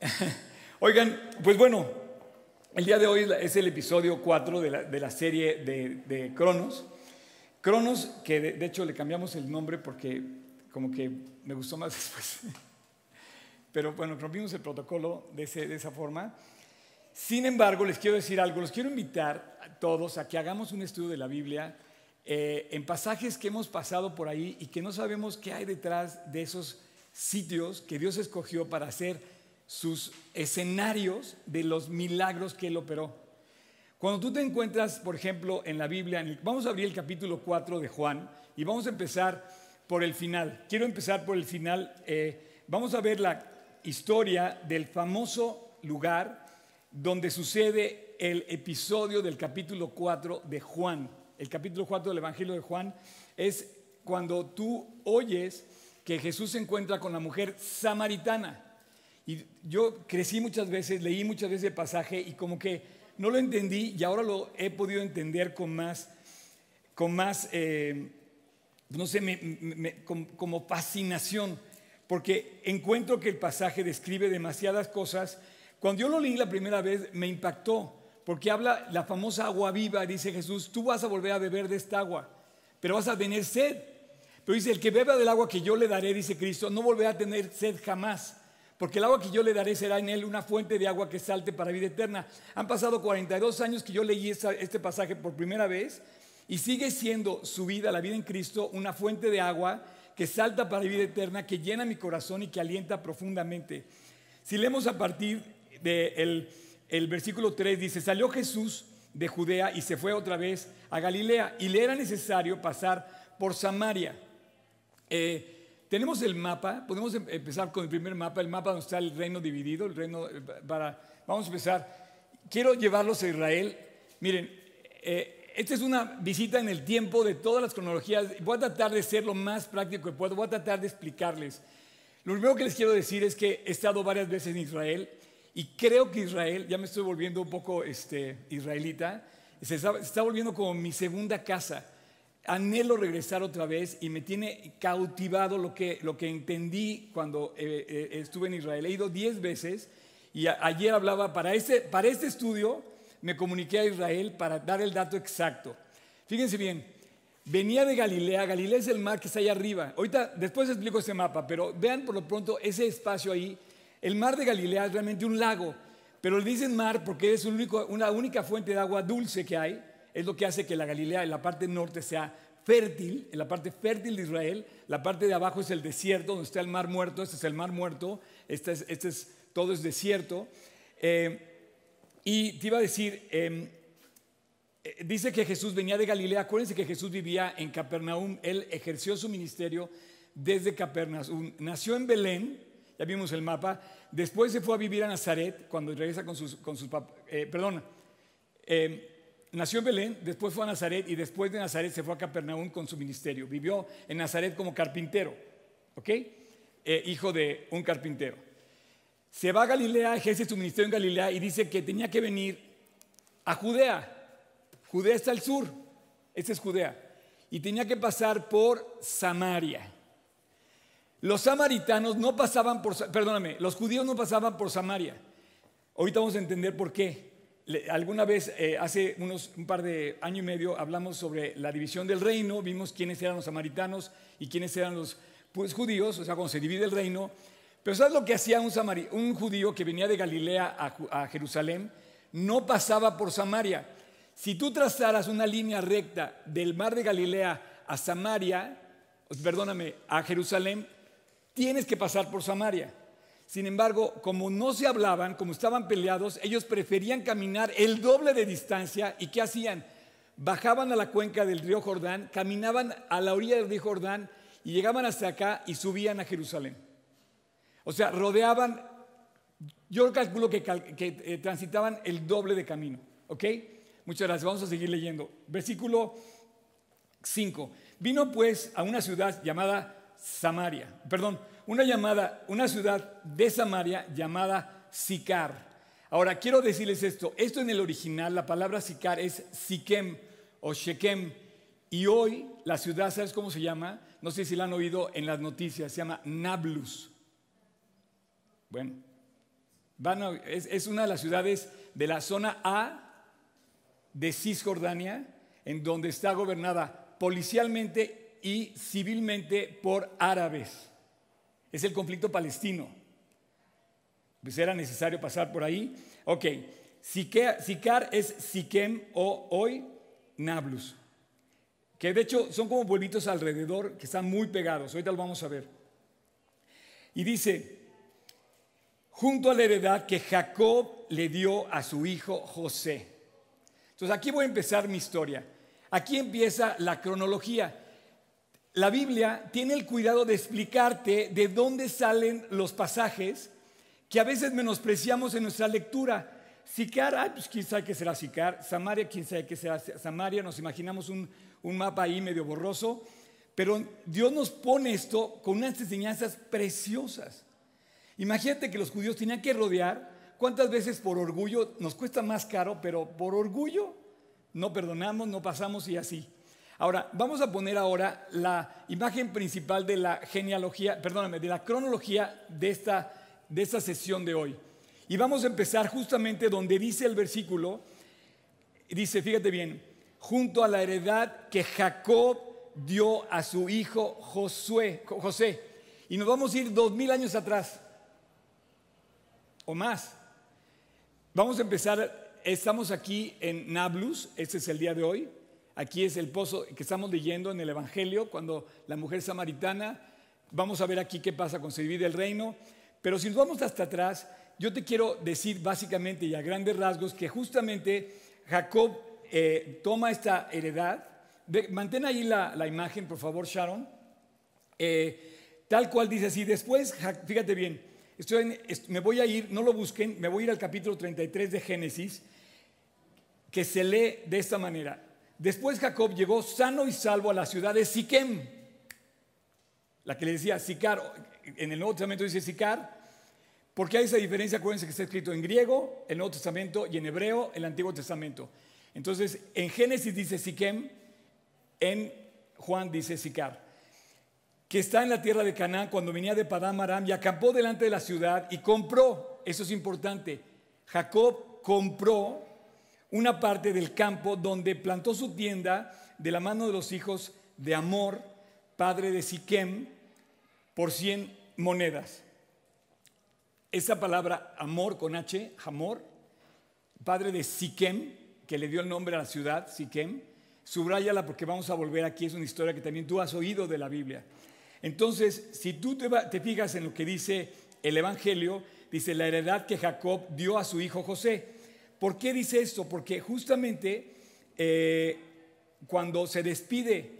Oigan, pues bueno, el día de hoy es el episodio 4 de la, de la serie de, de, Cronos. Cronos, que de, de, hecho le cambiamos el nombre porque como que me gustó más después. Pero bueno, rompimos el protocolo de, ese, de esa forma. Sin embargo, les quiero decir algo, los quiero invitar a todos a que hagamos un estudio de la Biblia eh, en pasajes que hemos pasado por ahí y que no sabemos qué hay detrás de esos sitios que Dios escogió para hacer sus escenarios de los milagros que Él operó. Cuando tú te encuentras, por ejemplo, en la Biblia, vamos a abrir el capítulo 4 de Juan y vamos a empezar por el final. Quiero empezar por el final. Eh, vamos a ver la historia del famoso lugar donde sucede el episodio del capítulo 4 de Juan. El capítulo 4 del Evangelio de Juan es cuando tú oyes que Jesús se encuentra con la mujer samaritana. Y yo crecí muchas veces, leí muchas veces el pasaje y como que no lo entendí y ahora lo he podido entender con más, con más eh, no sé, como, fascinación, porque encuentro que el pasaje describe demasiadas cosas. Cuando yo lo leí la primera vez me impactó, porque habla la famosa agua viva, dice Jesús, tú vas a volver a beber de esta agua, pero vas a tener sed. Pero dice, el que beba del agua que yo le daré, dice Cristo, no volverá a tener sed jamás porque el agua que yo le daré será en él una fuente de agua que salte para vida eterna. Han pasado 42 años que yo leí este pasaje por primera vez y sigue siendo su vida, la vida en Cristo, una fuente de agua que salta para vida eterna, que llena mi corazón y que alienta profundamente. Si leemos a partir del el versículo 3, dice, salió Jesús de Judea y se fue otra vez a Galilea y le era necesario pasar por Samaria. Eh, tenemos el mapa, podemos em-, empezar con el primer mapa, el mapa donde está el reino dividido, el reino eh, para, vamos a empezar. Quiero llevarlos a Israel. Miren, eh, esta es una visita en el tiempo de todas las cronologías. Voy a tratar de ser lo más práctico que puedo, voy a tratar de explicarles. Lo primero que les quiero decir es que he estado varias veces en Israel y creo que Israel, ya me estoy volviendo un poco este, israelita, se está, se está volviendo como mi segunda casa anhelo regresar otra vez y me tiene cautivado lo que, lo que entendí cuando eh, eh, estuve en Israel. He ido 10 veces y ayer hablaba, para este, para este estudio me comuniqué a Israel para dar el dato exacto. Fíjense bien, venía de Galilea, Galilea es el mar que está allá arriba. Ahorita, después explico ese mapa, pero vean por lo pronto ese espacio ahí. El mar de Galilea es realmente un lago, pero le dicen mar porque es único, una única fuente de agua dulce que hay es lo que hace que la Galilea en la parte norte sea fértil, en la parte fértil de Israel, la parte de abajo es el desierto, donde está el mar muerto, este es el mar muerto, este es, este es todo es desierto. Eh, y te iba a decir, em, eh, dice que Jesús venía de Galilea, acuérdense que Jesús vivía en Capernaum, él ejerció su ministerio desde Capernaum, nació en Belén, ya vimos el mapa, después se fue a vivir a Nazaret, cuando regresa con sus, con sus eh, perdón, em, nació en Belén, después fue a Nazaret y después de Nazaret se fue a Capernaum con su ministerio. Vivió en Nazaret como carpintero, ¿ok? Eh, hijo de un carpintero. Se va a Galilea, ejerce su ministerio en Galilea y dice que tenía que venir a Judea. Judea está al sur, esta es Judea. Y tenía que pasar por Samaria. Los samaritanos no pasaban por, perdóname, los judíos no pasaban por Samaria. Ahorita vamos a entender por qué. Alguna vez, eh, hace unos, un par de años y medio, hablamos sobre la división del reino, vimos quiénes eran los samaritanos y quiénes eran los pues, judíos, o sea, cuando se divide el reino. Pero ¿sabes lo que hacía un, un judío que venía de Galilea a, a Jerusalén? No pasaba por Samaria. Si tú trazaras una línea recta del mar de Galilea a Samaria, perdóname, a Jerusalén, tienes que pasar por Samaria. Sin embargo, como no se hablaban, como estaban peleados, ellos preferían caminar el doble de distancia y ¿qué hacían? Bajaban a la cuenca del río Jordán, caminaban a la orilla del río Jordán y llegaban hasta acá y subían a Jerusalén. O sea, rodeaban, yo calculo que, eh, transitaban el doble de camino. ¿Ok? Muchas gracias. Vamos a seguir leyendo. Versículo 5. Vino pues a una ciudad llamada Samaria, perdón, una llamada, una ciudad de Samaria llamada Sicar. Ahora, quiero decirles esto, esto en el original, la palabra Sicar es Siquem o Shechem, y hoy la ciudad, ¿sabes cómo se llama? No sé si la han oído en las noticias, se llama Nablus. Bueno, es, una de las ciudades de la zona A de Cisjordania, en donde está gobernada policialmente y civilmente por árabes. Es el conflicto palestino. Pues era necesario pasar por ahí. Ok, Sicar es Siquem o hoy Nablus, que de hecho son como pueblitos alrededor que están muy pegados. Ahorita lo vamos a ver. Y dice, junto a la heredad que Jacob le dio a su hijo José. Entonces aquí voy a empezar mi historia. Aquí empieza la cronología. La Biblia tiene el cuidado de explicarte de dónde salen los pasajes que a veces menospreciamos en nuestra lectura. Sicar, ay, pues quién sabe qué será Sicar. Samaria, quién sabe qué será Samaria. Nos imaginamos un, un mapa ahí medio borroso. Pero Dios nos pone esto con unas enseñanzas preciosas. Imagínate que los judíos tenían que rodear. ¿Cuántas veces por orgullo nos cuesta más caro, pero por orgullo no perdonamos, no pasamos y así? Ahora, vamos a poner ahora la imagen principal de la genealogía, perdóname, de la cronología de esta, de esta sesión de hoy. Y vamos a empezar justamente donde dice el versículo, dice, fíjate bien, junto a la heredad que Jacob dio a su hijo José. Y nos vamos a ir dos mil años atrás o más. Vamos a empezar, estamos aquí en Nablus, este es el día de hoy. Aquí es el pozo que estamos leyendo en el Evangelio, cuando la mujer samaritana, vamos a ver aquí qué pasa con se divide el reino. Pero si nos vamos hasta atrás, yo te quiero decir básicamente y a grandes rasgos que justamente Jacob eh, toma esta heredad. mantén ahí la, imagen, por favor, Sharon. Eh, tal cual dice así. Después, fíjate bien, me voy a ir, no lo busquen, me voy a ir al capítulo 33 de Génesis, que se lee de esta manera. Después Jacob llegó sano y salvo a la ciudad de Siquem, la que le decía Sicar, en el Nuevo Testamento dice Sicar, porque hay esa diferencia, acuérdense que está escrito en griego, el Nuevo Testamento, y en hebreo, el Antiguo Testamento. Entonces, en Génesis dice Siquem, en Juan dice Sicar que está en la tierra de Canaán cuando venía de Padam Aram y acampó delante de la ciudad y compró, eso es importante, Jacob compró una parte del campo donde plantó su tienda de la mano de los hijos de Amor, padre de Siquem, por 100 monedas. Esa palabra amor con H, Amor, padre de Siquem, que le dio el nombre a la ciudad, Siquem, subráyala porque vamos a volver aquí, es una historia que también tú has oído de la Biblia. Entonces, si tú te, fijas en lo que dice el Evangelio, dice la heredad que Jacob dio a su hijo José. ¿Por qué dice esto? Porque justamente eh, cuando se despide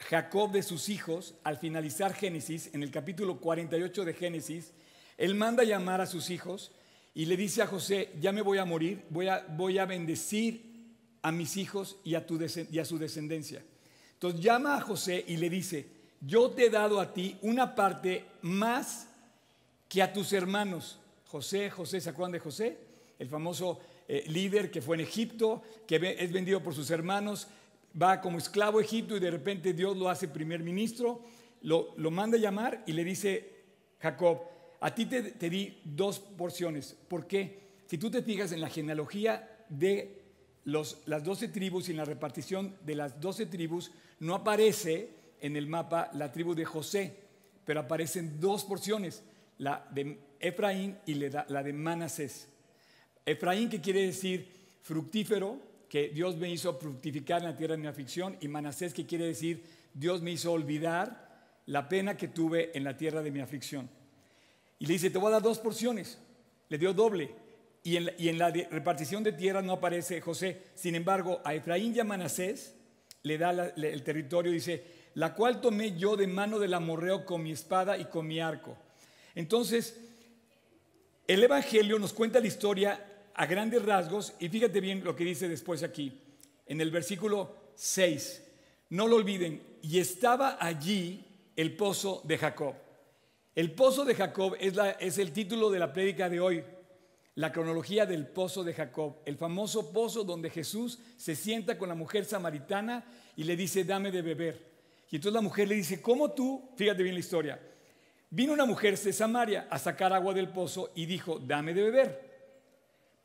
Jacob de sus hijos, al finalizar Génesis, en el capítulo 48 de Génesis, él manda llamar a sus hijos y le dice a José, ya me voy a morir, voy a, bendecir a mis hijos y a, y a su descendencia. Entonces llama a José y le dice, yo te he dado a ti una parte más que a tus hermanos. José, José, ¿se acuerdan de José? El famoso eh, líder que fue en Egipto, que es vendido por sus hermanos, va como esclavo a Egipto y de repente Dios lo hace primer ministro, lo, manda a llamar y le dice, Jacob, a ti te, te di dos porciones. ¿Por qué? Si tú te fijas en la genealogía de los, las doce tribus y en la repartición de las doce tribus, no aparece en el mapa la tribu de José, pero aparecen dos porciones, la de Efraín y la de Manasés. Efraín, que quiere decir fructífero, que Dios me hizo fructificar en la tierra de mi aflicción, y Manasés, que quiere decir Dios me hizo olvidar la pena que tuve en la tierra de mi aflicción. Y le dice, te voy a dar dos porciones. Le dio doble. Y en la, repartición de tierra no aparece José. Sin embargo, a Efraín y a Manasés le da el territorio, dice, la cual tomé yo de mano del amorreo con mi espada y con mi arco. Entonces, el Evangelio nos cuenta la historia a grandes rasgos y fíjate bien lo que dice después aquí, en el versículo 6. No lo olviden, y estaba allí el pozo de Jacob. El pozo de Jacob es, la, es el título de la prédica de hoy, la cronología del pozo de Jacob, el famoso pozo donde Jesús se sienta con la mujer samaritana y le dice, dame de beber. Y entonces la mujer le dice, ¿cómo tú? Fíjate bien la historia. Vino una mujer de Samaria a sacar agua del pozo y dijo, dame de beber.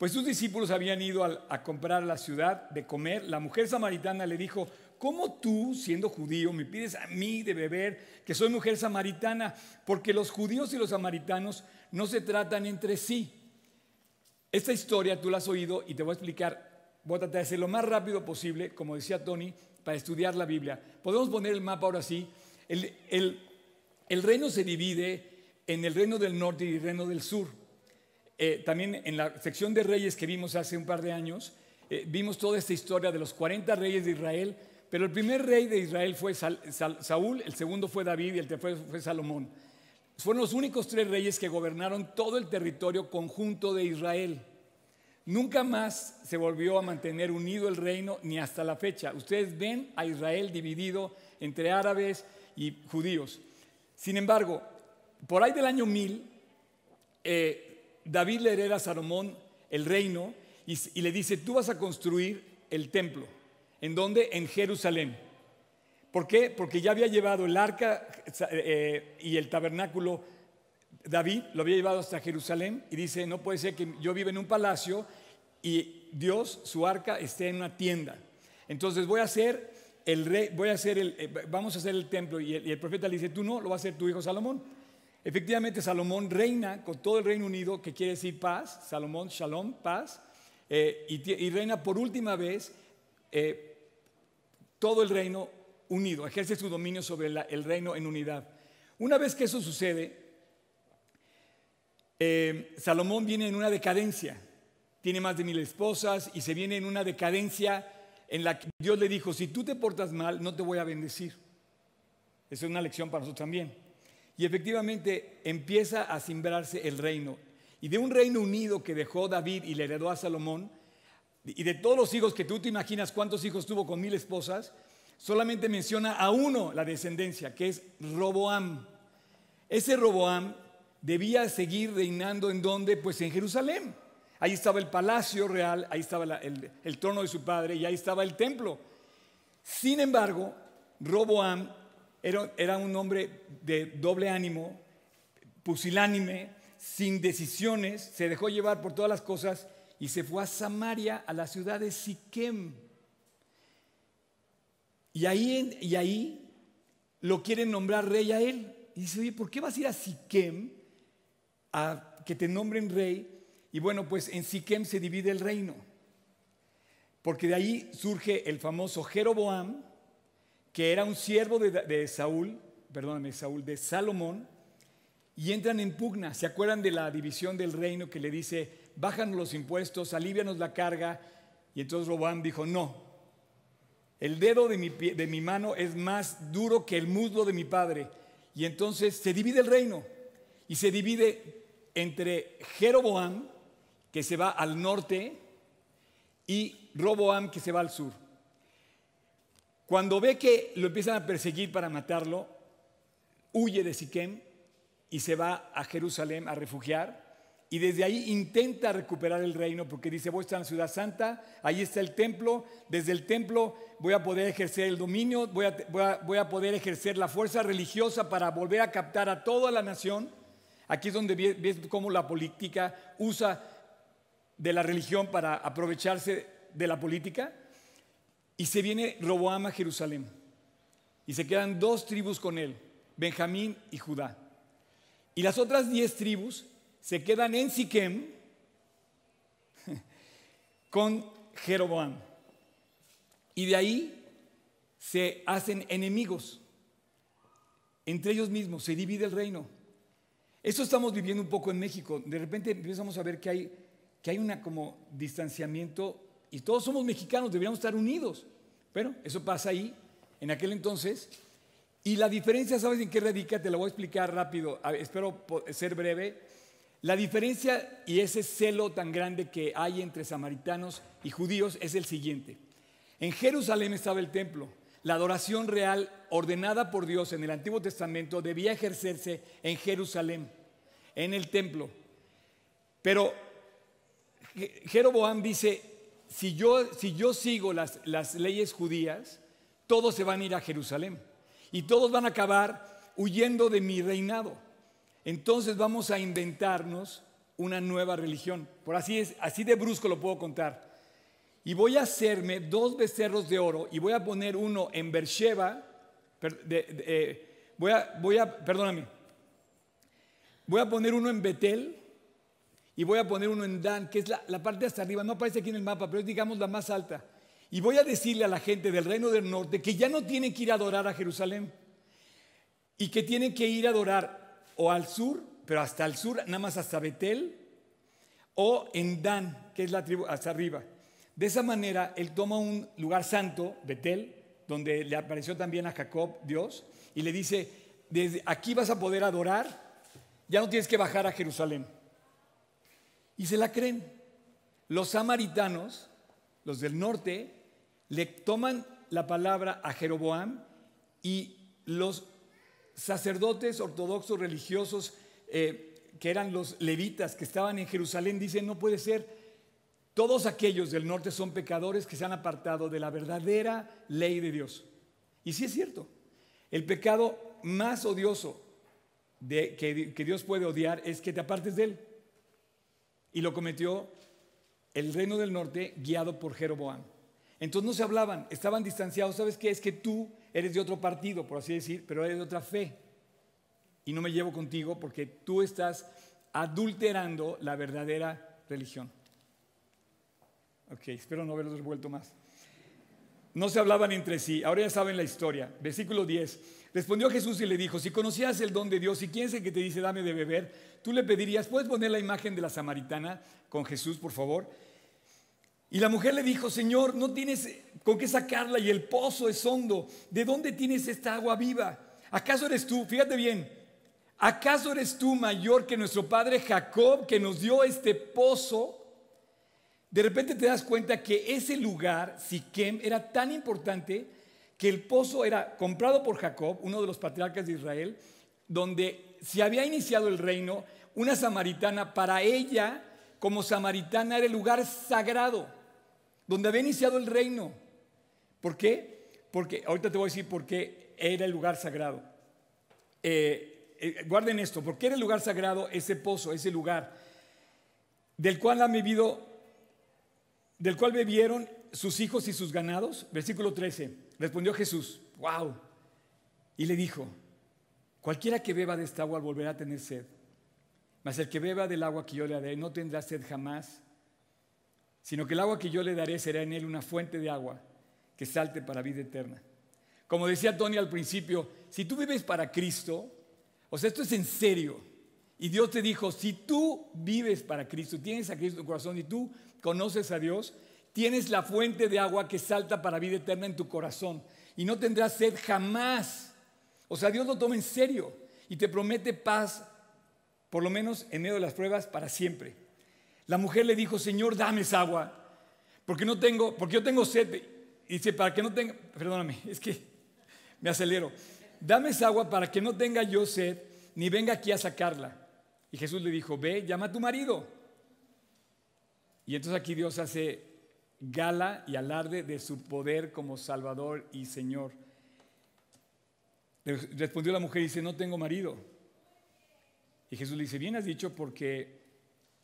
Pues sus discípulos habían ido a, comprar la ciudad de comer. La mujer samaritana le dijo, ¿cómo tú, siendo judío, me pides a mí de beber, que soy mujer samaritana? Porque los judíos y los samaritanos no se tratan entre sí. Esta historia tú la has oído y te voy a explicar, voy a tratar de hacer lo más rápido posible, como decía Tony, para estudiar la Biblia. Podemos poner el mapa ahora sí. El, el, reino se divide en el reino del norte y el reino del sur. Eh, también en la sección de reyes que vimos hace un par de años, eh, vimos toda esta historia de los 40 reyes de Israel, pero el primer rey de Israel fue Saúl, el segundo fue David y el tercero fue Salomón. Fueron los únicos tres reyes que gobernaron todo el territorio conjunto de Israel. Nunca más se volvió a mantener unido el reino ni hasta la fecha. Ustedes ven a Israel dividido entre árabes y judíos. Sin embargo, por ahí del año 1000, eh, David le hereda a Salomón el reino y, y le dice, tú vas a construir el templo. ¿En dónde? En Jerusalén. ¿Por qué? Porque ya había llevado el arca eh, y el tabernáculo, David lo había llevado hasta Jerusalén y dice, no puede ser que yo viva en un palacio y Dios, su arca, esté en una tienda. Entonces voy a hacer el rey, voy a hacer el, eh, vamos a hacer el templo y el, profeta le dice, tú no, lo va a hacer tu hijo Salomón. Efectivamente, Salomón reina con todo el Reino Unido, que quiere decir paz, Salomón, Shalom, paz, eh, y, reina por última vez todo el reino unido, ejerce su dominio sobre el reino en unidad. Una vez que eso sucede, eh, Salomón viene en una decadencia, tiene más de mil esposas y se viene en una decadencia en la que Dios le dijo, si tú te portas mal, no te voy a bendecir. Esa es una lección para nosotros también. Y efectivamente empieza a simbrarse el reino. Y de un reino unido que dejó David y le heredó a Salomón, y de todos los hijos que tú te imaginas cuántos hijos tuvo con mil esposas, solamente menciona a uno la descendencia, que es Roboam. Ese Roboam debía seguir reinando en donde? Pues en Jerusalén. Ahí estaba el palacio real, ahí estaba el, trono de su padre y ahí estaba el templo. Sin embargo, Roboam era, un hombre de doble ánimo, pusilánime, sin decisiones, se dejó llevar por todas las cosas y se fue a Samaria, a la ciudad de Siquem. Y ahí, y ahí lo quieren nombrar rey a él. Y dice, oye, ¿por qué vas a ir a Siquem a que te nombren rey? Y bueno, pues en Siquem se divide el reino. Porque de ahí surge el famoso Jeroboam, que era un siervo de, Saúl, perdóname, Saúl, de Salomón, y entran en pugna. ¿Se acuerdan de la división del reino que le dice, bájanos los impuestos, alivianos la carga? Y entonces Roboam dijo, no, el dedo de mi, de mi mano es más duro que el muslo de mi padre. Y entonces se divide el reino y se divide entre Jeroboam, que se va al norte, y Roboam, que se va al sur. Cuando ve que lo empiezan a perseguir para matarlo, huye de Siquem y se va a Jerusalén a refugiar y desde ahí intenta recuperar el reino porque dice, voy a estar en la ciudad santa, ahí está el templo, desde el templo voy a poder ejercer el dominio, voy a, poder ejercer la fuerza religiosa para volver a captar a toda la nación. Aquí es donde ves cómo la política usa de la religión para aprovecharse de la política. Y se viene Roboam a Jerusalén. Y se quedan dos tribus con él, Benjamín y Judá. Y las otras diez tribus se quedan en Siquem con Jeroboam. Y de ahí se hacen enemigos entre ellos mismos, se divide el reino. Eso estamos viviendo un poco en México. De repente empezamos a ver que hay, que hay una como distanciamiento y todos somos mexicanos, deberíamos estar unidos. Pero eso pasa ahí, en aquel entonces. Y la diferencia, ¿sabes en qué radica? Te la voy a explicar rápido. espero ser breve. La diferencia y ese celo tan grande que hay entre samaritanos y judíos es el siguiente. En Jerusalén estaba el templo. La adoración real ordenada por Dios en el Antiguo Testamento debía ejercerse en Jerusalén, en el templo. Pero Jeroboam dice, si yo, si yo sigo las, las leyes judías, todos se van a ir a Jerusalén y todos van a acabar huyendo de mi reinado. entonces vamos a inventarnos una nueva religión. Por así es, así de brusco lo puedo contar. Y voy a hacerme dos becerros de oro y voy a poner uno en Beersheba, eh, voy, a, voy a, perdóname, voy a poner uno en Betel y voy a poner uno en Dan, que es la, la parte hasta arriba, no aparece aquí en el mapa, pero es digamos la más alta. Y voy a decirle a la gente del reino del norte que ya no tienen que ir a adorar a Jerusalén y que tienen que ir a adorar o al sur, pero hasta el sur, nada más hasta Betel, o en Dan, que es la tribu hasta arriba. De esa manera, él toma un lugar santo, Betel, donde le apareció también a Jacob Dios, y le dice, desde aquí vas a poder adorar, ya no tienes que bajar a Jerusalén. Y se la creen. Los samaritanos, los del norte, le toman la palabra a Jeroboam y los sacerdotes ortodoxos religiosos eh, que eran los levitas que estaban en Jerusalén dicen, no puede ser, todos aquellos del norte son pecadores que se han apartado de la verdadera ley de Dios. Y sí es cierto, el pecado más odioso que Dios puede odiar es que te apartes de él. Y lo cometió el reino del norte guiado por Jeroboam. Entonces no se hablaban, estaban distanciados. ¿Sabes qué? Es que tú eres de otro partido, por así decir, pero eres de otra fe. Y no me llevo contigo porque tú estás adulterando la verdadera religión. Ok, espero no haberlos vuelto más. No se hablaban entre sí, ahora ya saben la historia. Versículo 10. Respondió Jesús y le dijo, si conocías el don de Dios y quién es el que te dice dame de beber, tú le pedirías, ¿puedes poner la imagen de la samaritana con Jesús, por favor? Y la mujer le dijo, Señor, no tienes con qué sacarla y el pozo es hondo. ¿De dónde tienes esta agua viva? ¿Acaso eres tú? Fíjate bien. ¿Acaso eres tú mayor que nuestro padre Jacob que nos dio este pozo? De repente te das cuenta que ese lugar, Siquem, era tan importante que el pozo era comprado por Jacob, uno de los patriarcas de Israel, donde se había iniciado el reino, una samaritana, para ella, como samaritana, era el lugar sagrado donde había iniciado el reino. ¿Por qué? Porque, ahorita te voy a decir por qué era el lugar sagrado. Eh, eh, guarden esto, ¿por qué era el lugar sagrado ese pozo, ese lugar del cual han vivido, del cual bebieron sus hijos y sus ganados? Versículo 13. Respondió Jesús, wow. Y le dijo, cualquiera que beba de esta agua volverá a tener sed. Mas el que beba del agua que yo le daré no tendrá sed jamás sino que el agua que yo le daré será en él una fuente de agua que salte para vida eterna. Como decía Tony al principio, si tú vives para Cristo, o sea, esto es en serio. Y Dios te dijo, si tú vives para Cristo, tienes a Cristo en tu corazón y tú conoces a Dios, tienes la fuente de agua que salta para vida eterna en tu corazón. Y no tendrás sed jamás. O sea, Dios lo toma en serio y te promete paz, por lo menos en medio de las pruebas, para siempre. La mujer le dijo, Señor, dame esa agua, porque no tengo, porque yo tengo sed. Dice, para que no tenga, perdóname, es que me acelero. Dame esa agua para que no tenga yo sed, ni venga aquí a sacarla. Y Jesús le dijo, ve, llama a tu marido. Y entonces aquí Dios hace gala y alarde de su poder como Salvador y Señor. Respondió la mujer y dice, no tengo marido. Y Jesús le dice, bien has dicho porque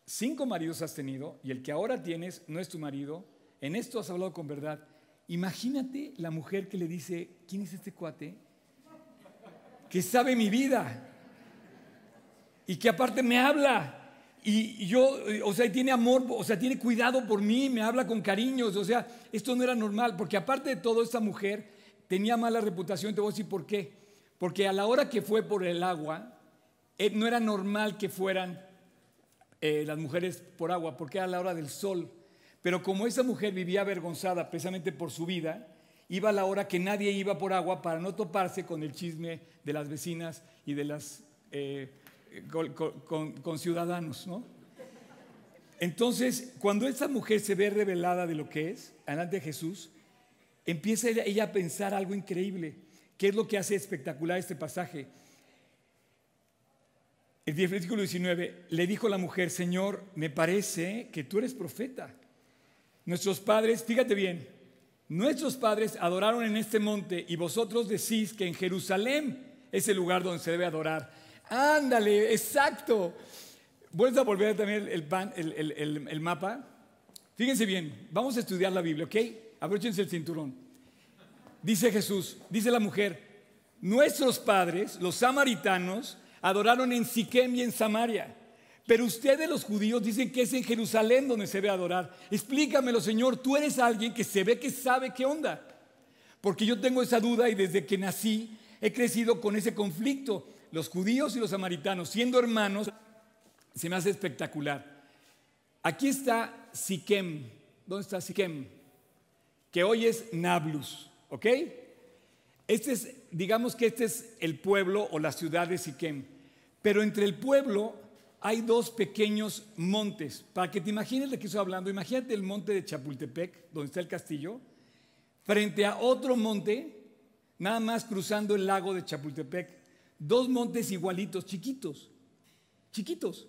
cinco maridos has tenido y el que ahora tienes no es tu marido, en esto has hablado con verdad. Imagínate la mujer que le dice, ¿quién es este cuate? Que sabe mi vida y que aparte me habla. Y yo, o sea, tiene amor, o sea, tiene cuidado por mí, me habla con cariños, o sea, esto no era normal, porque aparte de todo, esta mujer tenía mala reputación, te voy a decir por qué. Porque a la hora que fue por el agua, eh, no era normal que fueran eh, las mujeres por agua, porque era la hora del sol. Pero como esa mujer vivía avergonzada precisamente por su vida, iba a la hora que nadie iba por agua para no toparse con el chisme de las vecinas y de las eh, con, ciudadanos, ¿no? Entonces, cuando esa mujer se ve revelada de lo que es, delante de Jesús, empieza ella a pensar algo increíble. ¿Qué es lo que hace espectacular este pasaje? El versículo 19, le dijo la mujer, Señor, me parece que tú eres profeta. Nuestros padres, fíjate bien, nuestros padres adoraron en este monte y vosotros decís que en Jerusalén es el lugar donde se debe adorar. Ándale, exacto. Vuelvo a volver también el, el, mapa. Fíjense bien, vamos a estudiar la Biblia, ¿ok? Abróchense el cinturón. Dice Jesús, dice la mujer, nuestros padres, los samaritanos, adoraron en Siquem y en Samaria. Pero ustedes los judíos dicen que es en Jerusalén donde se ve adorar. Explícamelo, Señor, tú eres alguien que se ve que sabe qué onda. Porque yo tengo esa duda y desde que nací he crecido con ese conflicto. Los judíos y los samaritanos, siendo hermanos, se me hace espectacular. Aquí está Siquem. ¿Dónde está Siquem? Que hoy es Nablus, ¿ok? Este es, digamos que este es el pueblo o la ciudad de Siquem. Pero entre el pueblo hay dos pequeños montes. Para que te imagines de qué estoy hablando, imagínate el monte de Chapultepec, donde está el castillo, frente a otro monte, nada más cruzando el lago de Chapultepec. Dos montes igualitos, chiquitos, chiquitos.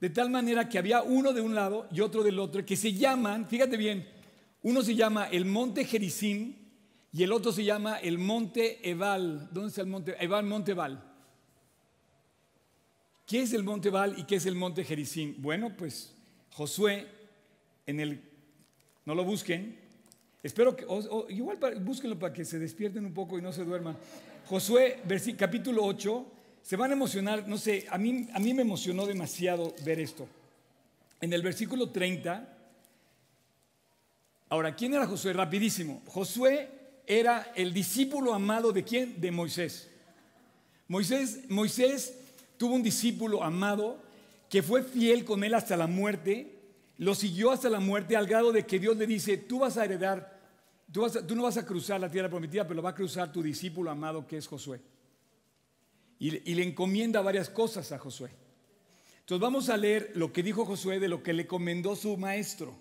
De tal manera que había uno de un lado y otro del otro, que se llaman, fíjate bien, uno se llama el monte Jericín y el otro se llama el monte Ebal. ¿Dónde está el monte? Ebal, monte Ebal. ¿Qué es el monte Ebal y qué es el monte Jericín? Bueno, pues Josué, en el, no lo busquen, espero que, igual búsquenlo para que se despierten un poco y no se duerman. Josué, capítulo 8, se van a emocionar, no sé, a mí, a mí me emocionó demasiado ver esto. En el versículo 30, ahora, ¿quién era Josué? Rapidísimo. Josué era el discípulo amado de quién? De Moisés. Moisés, Moisés tuvo un discípulo amado que fue fiel con él hasta la muerte, lo siguió hasta la muerte al grado de que Dios le dice, tú vas a heredar, tú, no vas a cruzar la tierra prometida, pero lo va a cruzar tu discípulo amado que es Josué y, le encomienda varias cosas a Josué. Entonces vamos a leer lo que dijo Josué de lo que le comendó su maestro.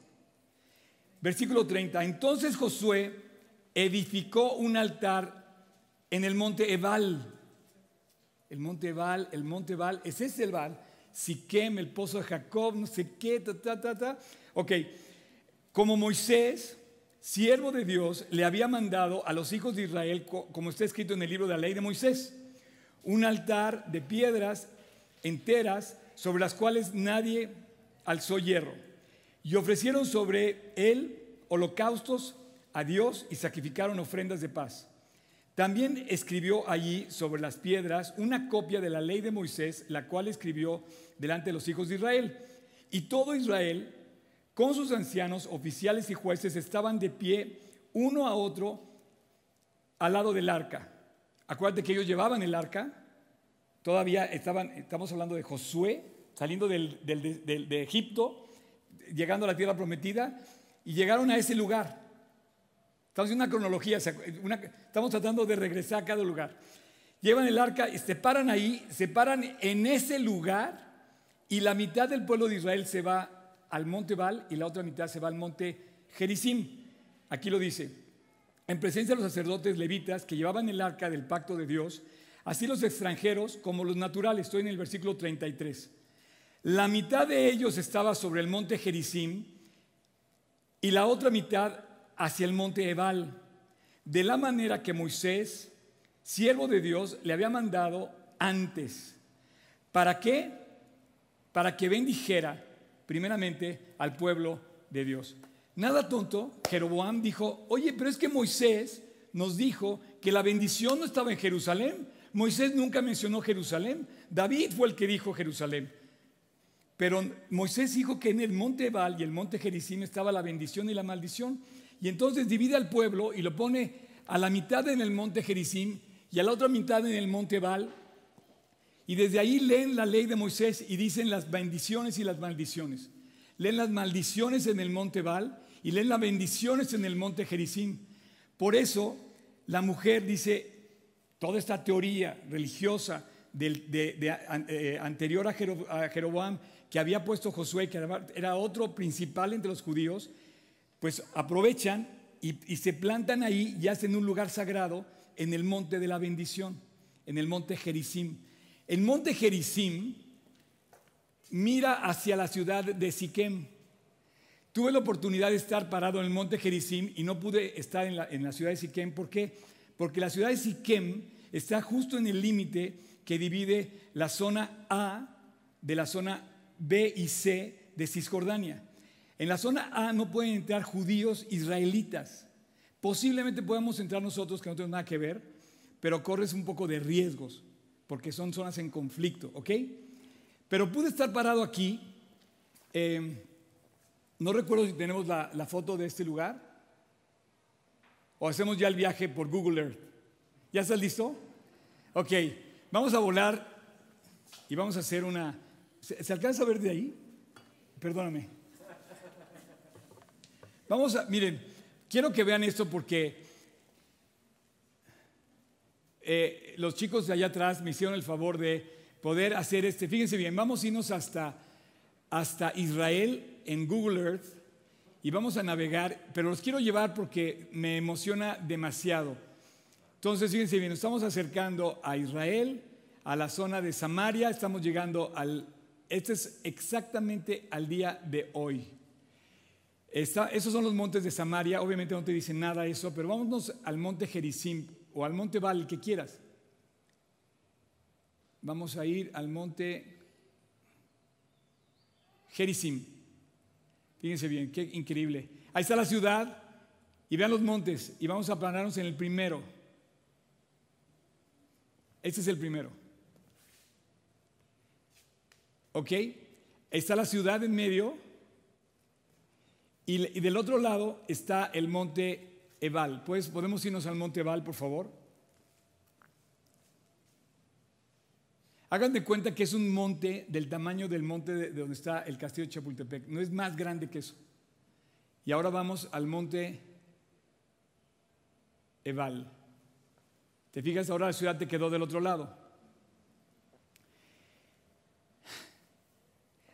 Versículo 30. Entonces Josué edificó un altar en el monte Ebal. El monte Ebal, el monte Ebal, ese es el Ebal. Siquem, el pozo de Jacob, no sé qué, ta, ta, ta, ta. Ok, como Moisés, siervo de Dios, le había mandado a los hijos de Israel, como está escrito en el libro de la ley de Moisés un altar de piedras enteras sobre las cuales nadie alzó hierro. Y ofrecieron sobre él holocaustos a Dios y sacrificaron ofrendas de paz. También escribió allí sobre las piedras una copia de la ley de Moisés, la cual escribió delante de los hijos de Israel. Y todo Israel, con sus ancianos, oficiales y jueces, estaban de pie uno a otro al lado del arca Acuérdate que ellos llevaban el arca, todavía estaban, estamos hablando de Josué, saliendo de Egipto, llegando a la tierra prometida, y llegaron a ese lugar. Estamos en una cronología, estamos tratando de regresar a cada lugar. Llevan el arca se paran ahí, se paran en ese lugar, y la mitad del pueblo de Israel se va al monte Baal y la otra mitad se va al monte Gerizim. Aquí lo dice en presencia de los sacerdotes levitas que llevaban el arca del pacto de Dios, así los extranjeros como los naturales. Estoy en el versículo 33. La mitad de ellos estaba sobre el monte Gerizim y la otra mitad hacia el monte Ebal, de la manera que Moisés, siervo de Dios, le había mandado antes. ¿Para qué? Para que bendijera primeramente al pueblo de Dios. Nada tonto, Jeroboam dijo, oye, pero es que Moisés nos dijo que la bendición no estaba en Jerusalén. Moisés nunca mencionó Jerusalén. David fue el que dijo Jerusalén. Pero Moisés dijo que en el monte Ebal y el monte Gerizim estaba la bendición y la maldición. Y entonces divide al pueblo y lo pone a la mitad en el monte Gerizim y a la otra mitad en el monte Ebal. Y desde ahí leen la ley de Moisés y dicen las bendiciones y las maldiciones. Leen las maldiciones en el monte Ebal y leen las bendiciones en el monte Jericín. Por eso la mujer dice, toda esta teoría religiosa eh, anterior a, Jeroboam que había puesto Josué, que era otro principal entre los judíos, pues aprovechan y, y se plantan ahí y hacen un lugar sagrado en el monte de la bendición, en el monte Jericim. El monte Jericim mira hacia la ciudad de Siquem. Tuve la oportunidad de estar parado en el monte Gerizim y no pude estar en la, ciudad de Siquem. ¿Por qué? Porque la ciudad de Siquem está justo en el límite que divide la zona A de la zona B y C de Cisjordania. En la zona A no pueden entrar judíos israelitas. Posiblemente podamos entrar nosotros, que no tenemos nada que ver, pero corres un poco de riesgos, porque son zonas en conflicto, ¿ok? Pero pude estar parado aquí. Eh, no recuerdo si tenemos la, la foto de este lugar. O hacemos ya el viaje por Google Earth. ¿Ya estás listo? Ok, vamos a volar y vamos a hacer una... ¿Se, alcanza a ver de ahí? Perdóname. Vamos a, miren, quiero que vean esto porque eh, los chicos de allá atrás me hicieron el favor de poder hacer este. Fíjense bien, vamos a irnos hasta, hasta Israel en Google Earth y vamos a navegar, pero los quiero llevar porque me emociona demasiado. Entonces, fíjense bien, estamos acercando a Israel, a la zona de Samaria, estamos llegando al, este es exactamente al día de hoy. esos son los montes de Samaria, obviamente no te dicen nada eso, pero vámonos al monte Gerizim o al monte Val, el que quieras. Vamos a ir al monte Gerizim. Fíjense bien, qué increíble. Ahí está la ciudad y vean los montes y vamos a planarnos en el primero. Este es el primero. ¿Ok? Está la ciudad en medio y, del otro lado está el monte Ebal. Pues, ¿Podemos irnos al monte Ebal, por favor? Hagan de cuenta que es un monte del tamaño del monte de, donde está el castillo de Chapultepec. No es más grande que eso. Y ahora vamos al monte Ebal. ¿Te fijas? Ahora la ciudad te quedó del otro lado.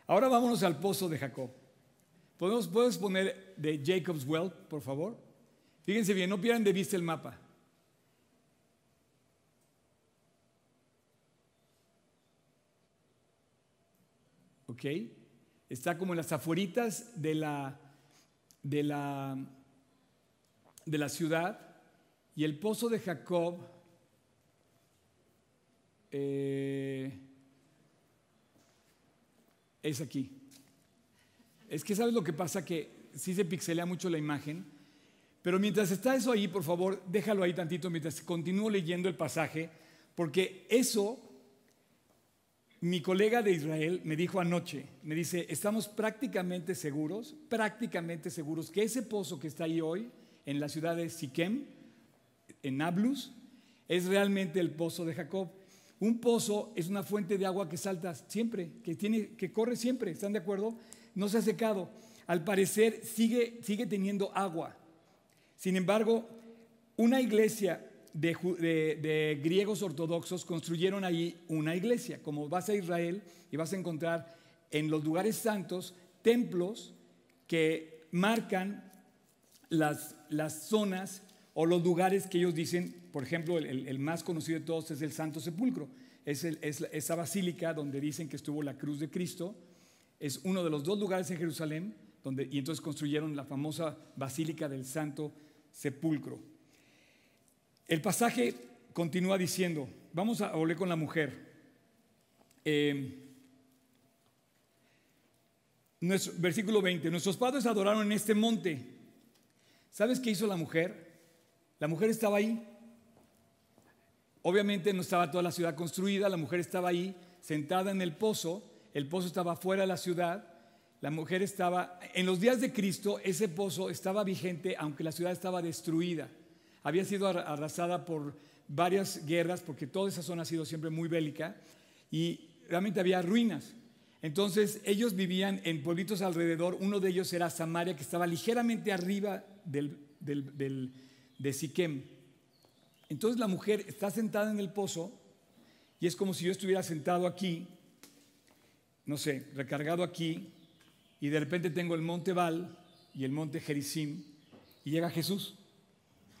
Ahora vámonos al pozo de Jacob. ¿Podemos, ¿Puedes poner de Jacob's Well, por favor? Fíjense bien, no pierdan de vista el mapa. ¿ok? Está como en las afueritas de la, de la, de la ciudad y el pozo de Jacob eh, es aquí. Es que sabes lo que pasa que sí se pixelea mucho la imagen, pero mientras está eso ahí, por favor, déjalo ahí tantito mientras continúo leyendo el pasaje, porque eso mi colega de Israel me dijo anoche, me dice, estamos prácticamente seguros, prácticamente seguros que ese pozo que está ahí hoy, en la ciudad de Siquem, en Nablus, es realmente el pozo de Jacob. Un pozo es una fuente de agua que salta siempre, que, tiene, que corre siempre, ¿están de acuerdo? No se ha secado. Al parecer sigue, sigue teniendo agua. Sin embargo, una iglesia de, griegos ortodoxos construyeron ahí una iglesia. Como vas a Israel y vas a encontrar en los lugares santos templos que marcan las, las zonas o los lugares que ellos dicen, por ejemplo, el, más conocido de todos es el Santo Sepulcro. Es, esa basílica donde dicen que estuvo la cruz de Cristo. Es uno de los dos lugares en Jerusalén donde, y entonces construyeron la famosa basílica del Santo Sepulcro. El pasaje continúa diciendo, vamos a volver con la mujer. Eh, nuestro, versículo 20, nuestros padres adoraron en este monte. ¿Sabes qué hizo la mujer? La mujer estaba ahí. Obviamente no estaba toda la ciudad construida, la mujer estaba ahí sentada en el pozo, el pozo estaba fuera de la ciudad, la mujer estaba, en los días de Cristo ese pozo estaba vigente aunque la ciudad estaba destruida había sido arrasada por varias guerras, porque toda esa zona ha sido siempre muy bélica, y realmente había ruinas. Entonces ellos vivían en pueblitos alrededor, uno de ellos era Samaria, que estaba ligeramente arriba del, de Siquem. Entonces la mujer está sentada en el pozo y es como si yo estuviera sentado aquí, no sé, recargado aquí, y de repente tengo el monte Val y el monte Gerizim, y llega Jesús.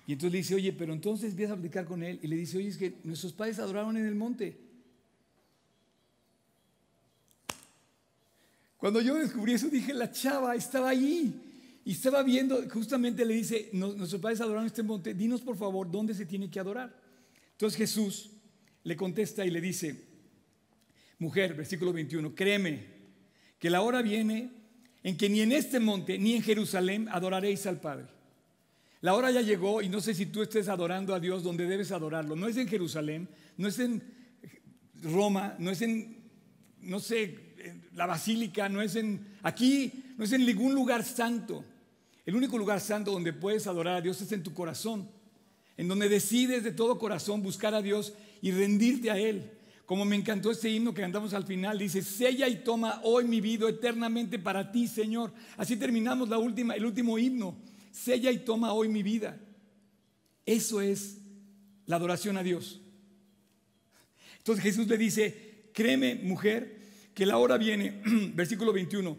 Y entonces le dice, oye, pero entonces empieza a platicar con él y le dice, oye, es que nuestros padres adoraron en el monte. Cuando yo descubrí eso, dije, la chava estaba ahí y estaba viendo, justamente le dice, nuestros padres adoraron este monte, dinos por favor dónde se tiene que adorar. Entonces Jesús le contesta y le dice, mujer, versículo 21, créeme que la hora viene en que ni en este monte ni en Jerusalén adoraréis al Padre. La hora ya llegó y no sé si tú estés adorando a Dios donde debes adorarlo. No es en Jerusalén, no es en Roma, no es en, no sé, la basílica, no es en, aquí, no es en ningún lugar santo. El único lugar santo donde puedes adorar a Dios es en tu corazón, en donde decides de todo corazón buscar a Dios y rendirte a Él. Como me encantó este himno que cantamos al final, dice, sella y toma hoy mi vida eternamente para ti, Señor. Así terminamos la última, el último himno, sella y toma hoy mi vida. Eso es la adoración a Dios. Entonces Jesús le dice, créeme mujer, que la hora viene, versículo 21,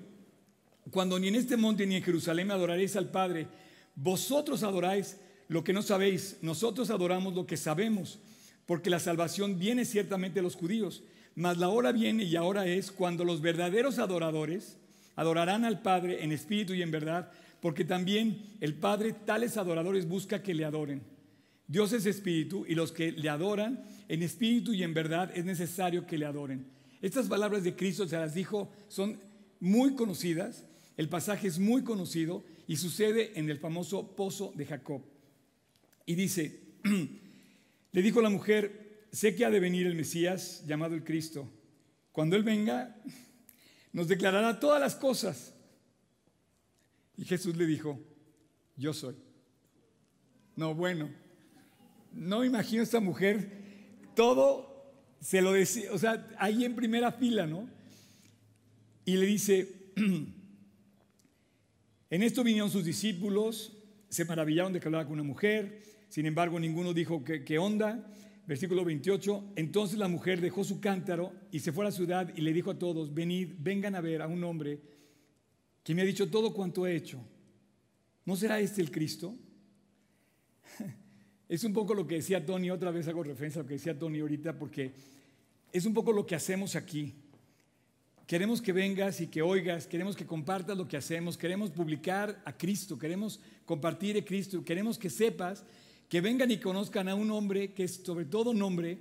cuando ni en este monte ni en Jerusalén adoraréis al Padre, vosotros adoráis lo que no sabéis, nosotros adoramos lo que sabemos, porque la salvación viene ciertamente de los judíos, mas la hora viene y ahora es cuando los verdaderos adoradores adorarán al Padre en espíritu y en verdad, porque también el Padre tales adoradores busca que le adoren. Dios es espíritu y los que le adoran en espíritu y en verdad es necesario que le adoren. Estas palabras de Cristo se las dijo, son muy conocidas, el pasaje es muy conocido y sucede en el famoso pozo de Jacob. Y dice, le dijo la mujer, sé que ha de venir el Mesías llamado el Cristo. Cuando Él venga, nos declarará todas las cosas. Y Jesús le dijo, yo soy. No, bueno, no imagino esta mujer todo se lo decía, o sea, ahí en primera fila, ¿no? Y le dice, en esto vinieron sus discípulos, se maravillaron de que hablara con una mujer, sin embargo ninguno dijo qué onda. Versículo 28, entonces la mujer dejó su cántaro y se fue a la ciudad y le dijo a todos, venid, vengan a ver a un hombre que me ha dicho todo cuanto he hecho. ¿No será este el Cristo? Es un poco lo que decía Tony, otra vez hago referencia a lo que decía Tony ahorita, porque es un poco lo que hacemos aquí. Queremos que vengas y que oigas, queremos que compartas lo que hacemos, queremos publicar a Cristo, queremos compartir a Cristo, queremos que sepas, que vengan y conozcan a un hombre que es sobre todo un hombre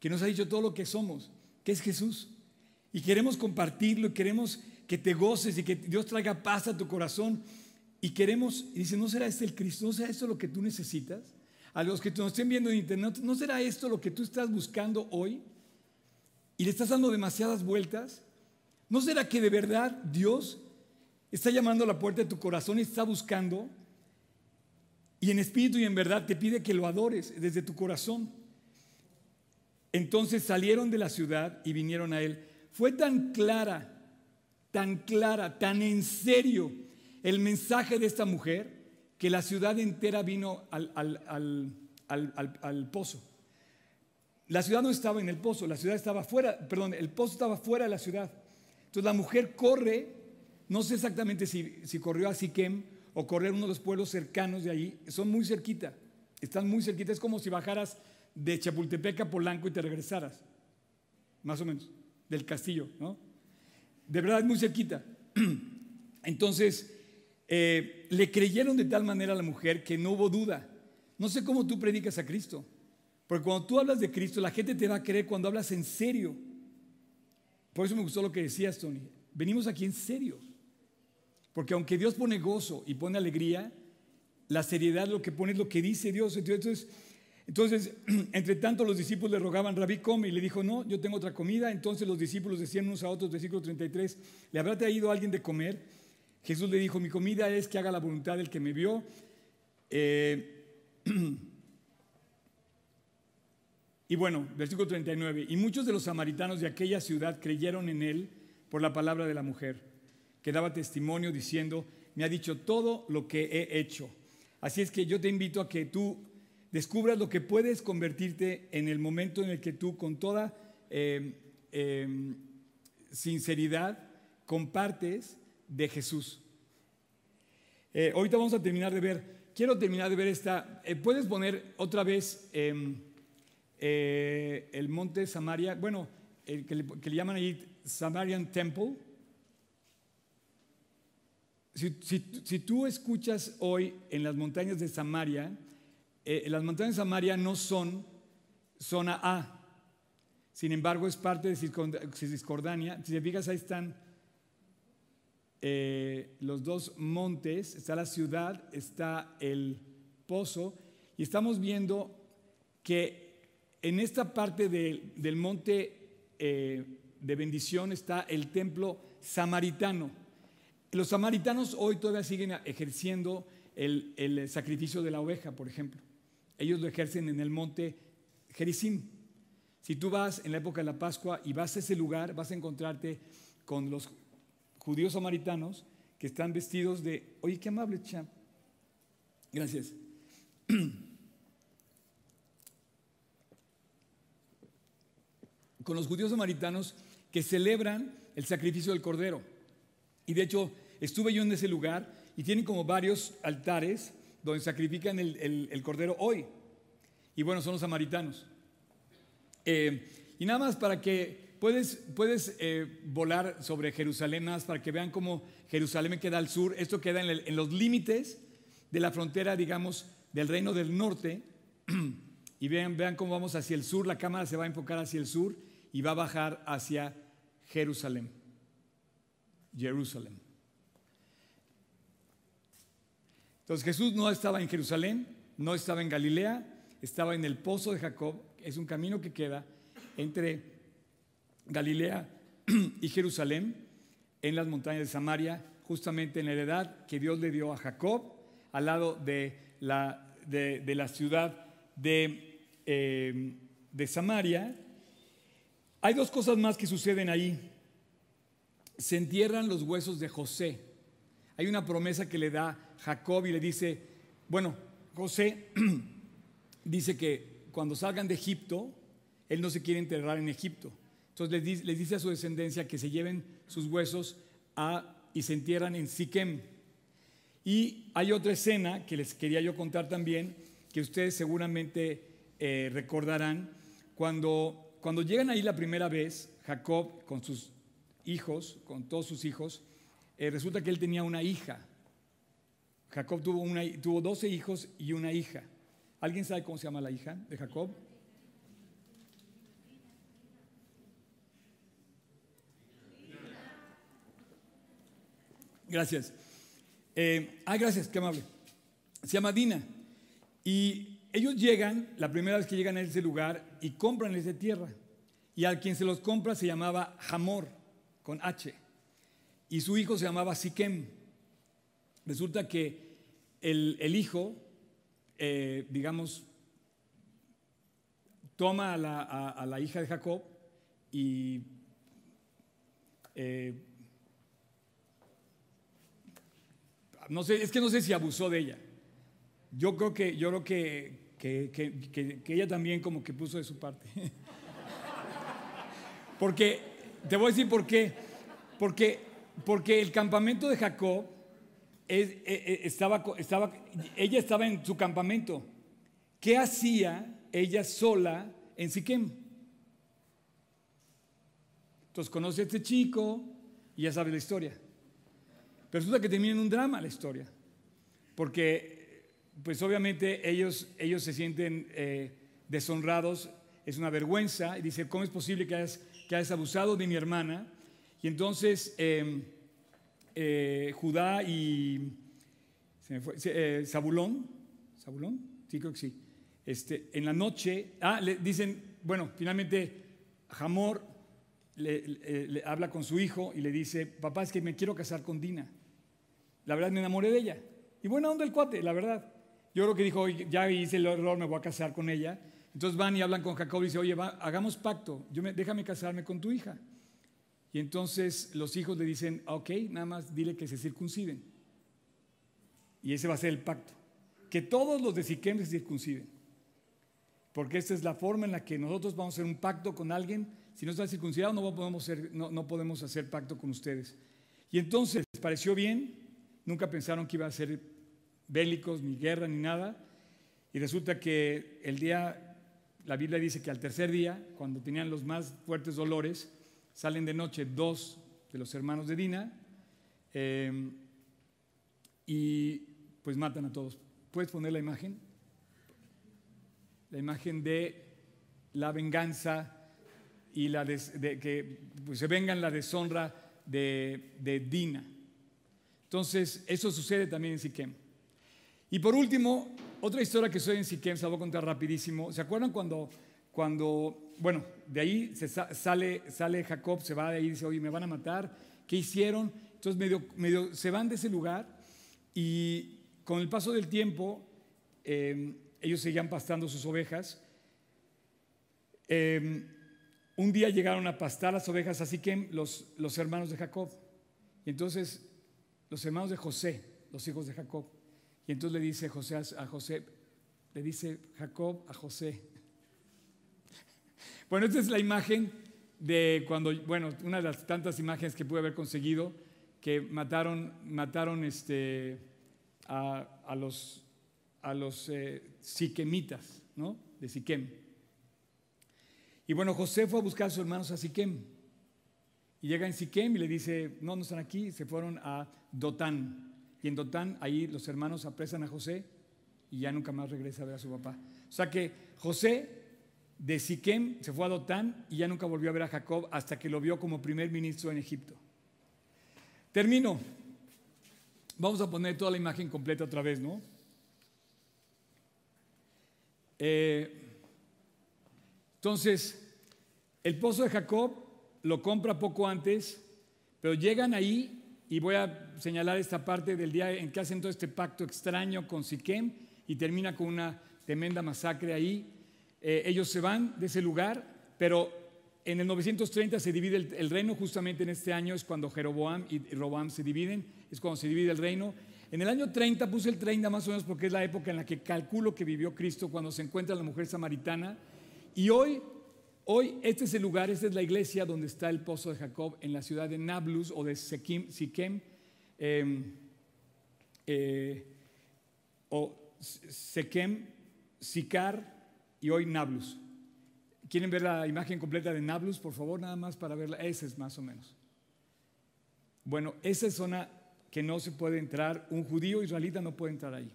que nos ha dicho todo lo que somos, que es Jesús. Y queremos compartirlo y queremos que te goces y que Dios traiga paz a tu corazón. Y queremos, y dice, ¿no será este el Cristo? ¿No será esto lo que tú necesitas? A los que nos estén viendo en internet, ¿no será esto lo que tú estás buscando hoy? y le estás dando demasiadas vueltas? ¿No será que de verdad Dios está llamando a la puerta de tu corazón y está buscando? Y en espíritu y en verdad te pide que lo adores desde tu corazón. Entonces salieron de la ciudad y vinieron a él. Fue tan clara, tan clara, tan en serio el mensaje de esta mujer que la ciudad entera vino al, al pozo. La ciudad no estaba en el pozo, la ciudad estaba fuera, perdón, el pozo estaba fuera de la ciudad. Entonces la mujer corre, no sé exactamente si, si corrió a Siquem o corrió a uno de los pueblos cercanos de ahí, son muy cerquita, están muy cerquita, es como si bajaras de Chapultepec a Polanco y te regresaras, más o menos, del castillo, ¿no? De verdad es muy cerquita. Entonces, eh, le creyeron de tal manera a la mujer que no hubo duda. No sé cómo tú predicas a Cristo. Porque cuando tú hablas de Cristo, la gente te va a creer cuando hablas en serio. Por eso me gustó lo que decías, Tony. Venimos aquí en serio. Porque aunque Dios pone gozo y pone alegría, la seriedad lo que pone es lo que dice Dios. Entonces, entonces entre tanto los discípulos le rogaban, Rabí, come. Y le dijo, no, yo tengo otra comida. Entonces los discípulos decían unos a otros, versículo 33, ¿le habrá traído alguien de comer? Jesús le dijo, mi comida es que haga la voluntad del que me vio. Eh, Y bueno, versículo 39, y muchos de los samaritanos de aquella ciudad creyeron en él por la palabra de la mujer, que daba testimonio diciendo, me ha dicho todo lo que he hecho. Así es que yo te invito a que tú descubras lo que puedes convertirte en el momento en el que tú con toda eh, em, sinceridad compartes de Jesús. Eh, ahorita vamos a terminar de ver, quiero terminar de ver esta, eh, puedes poner otra vez... Em, el monte Samaria, bueno, el que, le, llaman ahí Samarian Temple. Si, tú escuchas hoy en las montañas de Samaria, eh, las montañas de Samaria no son zona A, sin embargo es parte de Cisjordania. Si te fijas, ahí están eh, los dos montes, está la ciudad, está el pozo, y estamos viendo que en esta parte del monte eh, de bendición está el templo samaritano. Los samaritanos hoy todavía siguen ejerciendo el, sacrificio de la oveja, por ejemplo. Ellos lo ejercen en el monte Gerizim. Si tú vas en la época de la Pascua y vas a ese lugar, vas a encontrarte con los judíos samaritanos que están vestidos de, oye, qué amable, champ. Gracias. Con los judíos samaritanos que celebran el sacrificio del cordero. Y de hecho, estuve yo en ese lugar y tienen como varios altares donde sacrifican el, cordero hoy. Y bueno, son los samaritanos. Eh, y nada más para que Puedes, puedes eh, volar sobre Jerusalén más para que vean cómo Jerusalén queda al sur. Esto queda en, los límites de la frontera, digamos, del reino del norte. y vean, vean cómo vamos hacia el sur. La cámara se va a enfocar hacia el sur y va a bajar hacia Jerusalén. Jerusalén. Entonces Jesús no estaba en Jerusalén, no estaba en Galilea, estaba en el pozo de Jacob. Es un camino que queda entre Galilea y Jerusalén, en las montañas de Samaria, justamente en la heredad que Dios le dio a Jacob, al lado de la, de, la ciudad de, eh, de Samaria. Hay dos cosas más que suceden ahí. Se entierran los huesos de José. Hay una promesa que le da Jacob y le dice, bueno, José dice que cuando salgan de Egipto, él no se quiere enterrar en Egipto entonces les dice, a su descendencia que se lleven sus huesos y se entierran en Siquem. Y hay otra escena que les quería yo contar también, que ustedes seguramente eh, recordarán, cuando, cuando llegan ahí la primera vez, Jacob con sus hijos, con todos sus hijos, eh, resulta que él tenía una hija. Jacob tuvo, una, tuvo 12 hijos y una hija. ¿Alguien sabe cómo se llama la hija de Jacob? Gracias. Eh, ah, gracias, qué amable. Se llama Dina. Y ellos llegan, la primera vez que llegan a ese lugar, y compran esa tierra. Y al quien se los compra se llamaba Hamor, con H. Y su hijo se llamaba Siquem. Resulta que el, hijo, eh, digamos, toma a la, hija de Jacob y eh, no sé, es que no sé si abusó de ella. Yo creo que, yo creo que, que, ella también como que puso de su parte. porque, te voy a decir por qué. Porque, porque el campamento de Jacob estaba, estaba, ella estaba en su campamento. ¿Qué hacía ella sola en Siquem? Entonces conoce a este chico y ya sabe la historia. Pero resulta que termina en un drama la historia, porque pues obviamente ellos, ellos se sienten eh, deshonrados, es una vergüenza, y dice, ¿cómo es posible que hayas, que hayas abusado de mi hermana? Y entonces em, eh, Judá y se eh, Zabulón, ¿Zabulón? Sí, creo que sí. Este, en la noche, ah, le dicen, bueno, finalmente Jamor le, le, habla con su hijo y le dice, papá, es que me quiero casar con Dina. La verdad me enamoré de ella. Y buena onda el cuate, la verdad. Yo creo que dijo, ya hice el error, me voy a casar con ella. Entonces van y hablan con Jacob y dicen, oye, hagamos pacto, yo me, déjame casarme con tu hija. Y entonces los hijos le dicen, ok, nada más dile que se circunciden. Y ese va a ser el pacto. Que todos los de Siquem se circunciden. Porque esta es la forma en la que nosotros vamos a hacer un pacto con alguien. Si no está circuncidado, no podemos, no, no podemos hacer pacto con ustedes. Y entonces, ¿les pareció bien? Nunca pensaron que iba a ser bélicos, ni guerra, ni nada. Y resulta que el día, la Biblia dice que al tercer día, cuando tenían los más fuertes dolores, salen de noche dos de los hermanos de Dina em, y pues matan a todos. ¿Puedes poner la imagen? La imagen de la venganza y la de, que pues, se venga en la deshonra de, de Dina. Entonces, eso sucede también en Siquem. Y por último, otra historia que sucede en Siquem, se la voy a contar rapidísimo. ¿Se acuerdan cuando, cuando bueno, de ahí se sale, sale Jacob, se va de ahí y dice, oye, me van a matar? ¿Qué hicieron? Entonces medio, medio se van de ese lugar y con el paso del tiempo, em, ellos seguían pastando sus ovejas. Em, un día llegaron a pastar las ovejas a Siquem los, los hermanos de Jacob. Y entonces los hermanos de José, los hijos de Jacob. Y entonces le dice José a José, le dice Jacob a José. Bueno, esta es la imagen de cuando, bueno, una de las tantas imágenes que pude haber conseguido, que mataron, mataron este, a, los, a los eh, siquemitas, ¿no? De Siquem. Y bueno, José fue a buscar a sus hermanos a Siquem. Y llega en Siquem y le dice, no, no están aquí, se fueron a Dotán. Y en Dotán, ahí los hermanos apresan a José y ya nunca más regresa a ver a su papá. O sea que José de Siquem se fue a Dotán y ya nunca volvió a ver a Jacob hasta que lo vio como primer ministro en Egipto. Termino. Vamos a poner toda la imagen completa otra vez, ¿no? Eh, entonces, el pozo de Jacob lo compra poco antes, pero llegan ahí y voy a señalar esta parte del día en que hacen todo este pacto extraño con Siquem y termina con una tremenda masacre ahí. Eh, ellos se van de ese lugar, pero en el 930 se divide el, reino, justamente en este año es cuando Jeroboam y Roboam se dividen, es cuando se divide el reino. En el año 30 puse el 30 más o menos porque es la época en la que calculo que vivió Cristo cuando se encuentra la mujer samaritana y hoy, hoy este es el lugar, esta es la iglesia donde está el pozo de Jacob en la ciudad de Nablus o de Siquem, em, eh, o Sequem, Sicar y hoy Nablus. ¿Quieren ver la imagen completa de Nablus, por favor? Nada más para verla. Esa es más o menos. Bueno, esa es zona que no se puede entrar, un judío israelita no puede entrar ahí.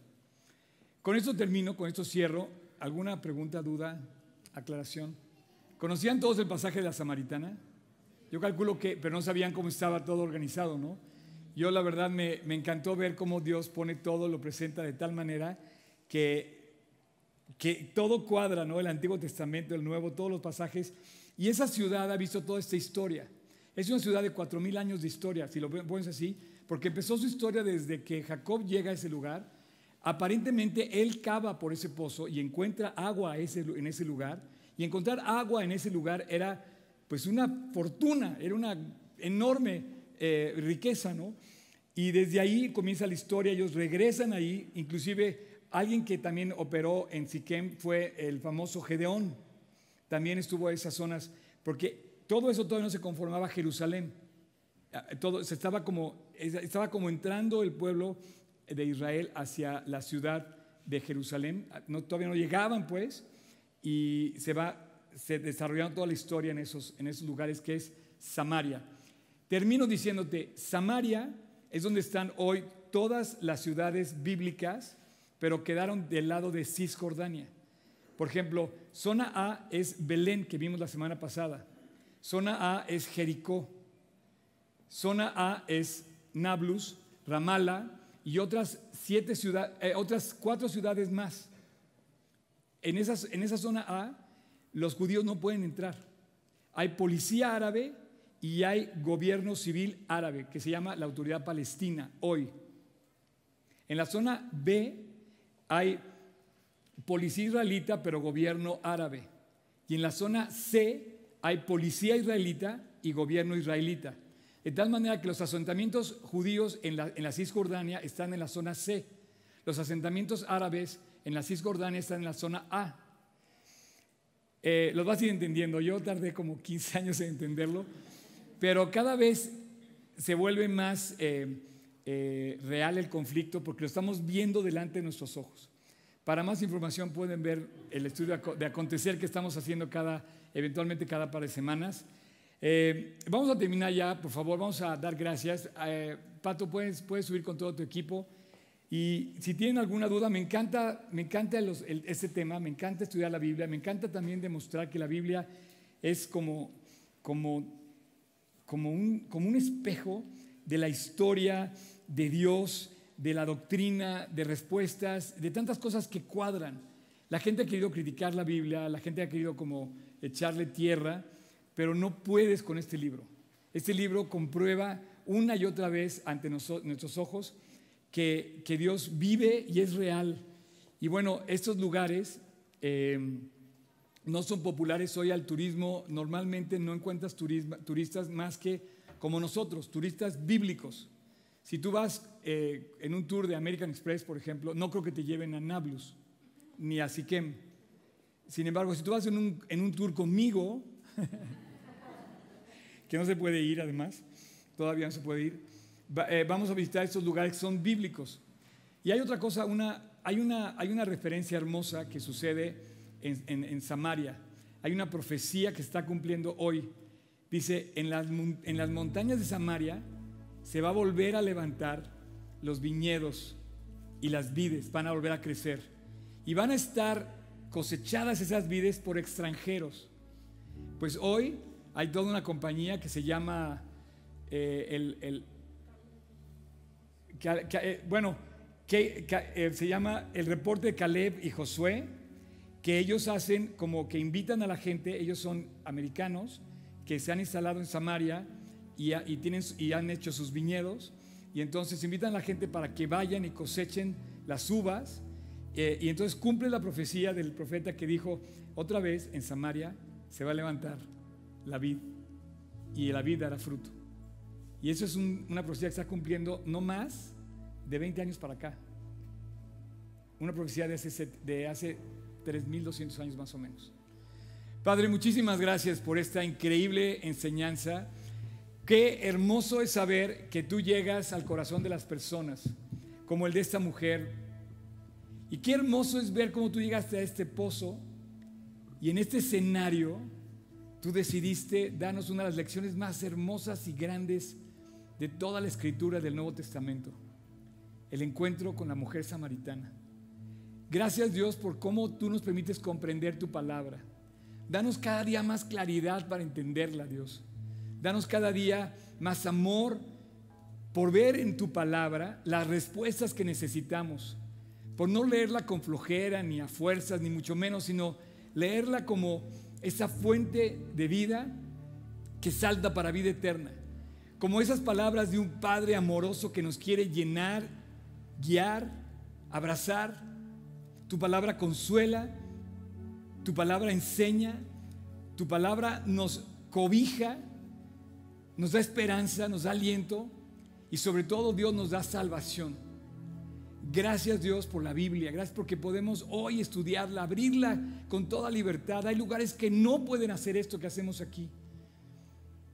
Con esto termino, con esto cierro. ¿Alguna pregunta, duda? aclaración. ¿Conocían todos el pasaje de la samaritana? Yo calculo que, pero no sabían cómo estaba todo organizado, ¿no? Yo la verdad me, me encantó ver cómo Dios pone todo, lo presenta de tal manera que, que todo cuadra, ¿no? El Antiguo Testamento, el Nuevo, todos los pasajes. Y esa ciudad ha visto toda esta historia. Es una ciudad de cuatro mil años de historia, si lo pones así, porque empezó su historia desde que Jacob llega a ese lugar Aparentemente él cava por ese pozo y encuentra agua en ese lugar. Y encontrar agua en ese lugar era pues una fortuna, era una enorme eh, riqueza, ¿no? Y desde ahí comienza la historia, ellos regresan ahí, inclusive alguien que también operó en Siquem fue el famoso Gedeón, también estuvo en esas zonas, porque todo eso todavía no se conformaba a Jerusalén, todo, se estaba, como, estaba como entrando el pueblo de Israel hacia la ciudad de Jerusalén. No, todavía no llegaban, pues, y se va se desarrollando toda la historia en esos, en esos lugares que es Samaria. Termino diciéndote, Samaria es donde están hoy todas las ciudades bíblicas, pero quedaron del lado de Cisjordania. Por ejemplo, zona A es Belén, que vimos la semana pasada. Zona A es Jericó. Zona A es Nablus, Ramala, y otras, siete eh, otras cuatro ciudades más. En, esas, en esa zona A, los judíos no pueden entrar. Hay policía árabe y hay gobierno civil árabe, que se llama la Autoridad Palestina hoy. En la zona B hay policía israelita, pero gobierno árabe. Y en la zona C hay policía israelita y gobierno israelita. De tal manera que los asentamientos judíos en la, Cisjordania están en la zona C. Los asentamientos árabes en la Cisjordania están en la zona A. Eh, los vas a ir entendiendo. Yo tardé como 15 años en entenderlo, pero cada vez se vuelve más eh, eh, real el conflicto porque lo estamos viendo delante de nuestros ojos. Para más información pueden ver el estudio de acontecer que estamos haciendo cada, eventualmente cada par de semanas. Eh, vamos a terminar ya, por favor, vamos a dar gracias. Eh, Pato, puedes, puedes subir con todo tu equipo. Y si tienen alguna duda, me encanta, me encanta este tema, me encanta estudiar la Biblia, me encanta también demostrar que la Biblia es como, como, como, un, como un espejo de la historia de Dios, de la doctrina, de respuestas, de tantas cosas que cuadran. La gente ha querido criticar la Biblia, la gente ha querido como echarle tierra, pero no puedes con este libro. Este libro comprueba una y otra vez ante nuestros ojos que, Dios vive y es real. Y bueno, estos lugares eh, no son populares hoy al turismo. Normalmente no encuentras turistas más que como nosotros, turistas bíblicos. Si tú vas eh, en un tour de American Express, por ejemplo, no creo que te lleven a Nablus ni a Siquem. Sin embargo, si tú vas en un, en un tour conmigo, que no se puede ir además, todavía no se puede ir, eh, vamos a visitar estos lugares que son bíblicos. Y hay otra cosa, una, hay, una, hay una referencia hermosa que sucede en, en, Samaria. Hay una profecía que está cumpliendo hoy. Dice, en las, en las montañas de Samaria se va a volver a levantar los viñedos y las vides, van a volver a crecer. Y van a estar cosechadas esas vides por extranjeros. Pues hoy hay toda una compañía que se llama eh, el, eh, bueno, que, eh, se llama el reporte de Caleb y Josué, que ellos hacen como que invitan a la gente, ellos son americanos, que se han instalado en Samaria y, tienen, y han hecho sus viñedos, y entonces invitan a la gente para que vayan y cosechen las uvas, y entonces cumple la profecía del profeta que dijo, otra vez en Samaria se va a levantar la vid y la vid dará fruto. Y eso es una profecía que está cumpliendo no más de 20 años para acá. Una profecía de hace, de hace 3.200 años más o menos. Padre, muchísimas gracias por esta increíble enseñanza. Qué hermoso es saber que tú llegas al corazón de las personas, como el de esta mujer. Y qué hermoso es ver cómo tú llegaste a este pozo y en este escenario tú decidiste darnos una de las lecciones más hermosas y grandes de toda la escritura del Nuevo Testamento, el encuentro con la mujer samaritana. Gracias Dios por cómo tú nos permites comprender tu palabra. Danos cada día más claridad para entenderla, Dios. Danos cada día más amor por ver en tu palabra las respuestas que necesitamos. Por no leerla con flojera ni a fuerzas, ni mucho menos, sino leerla como esa fuente de vida que salta para vida eterna como esas palabras de un Padre amoroso que nos quiere llenar, guiar, abrazar. Tu palabra consuela, tu palabra enseña, tu palabra nos cobija, nos da esperanza, nos da aliento y sobre todo Dios nos da salvación. Gracias Dios por la Biblia, gracias porque podemos hoy estudiarla, abrirla con toda libertad. Hay lugares que no pueden hacer esto que hacemos aquí.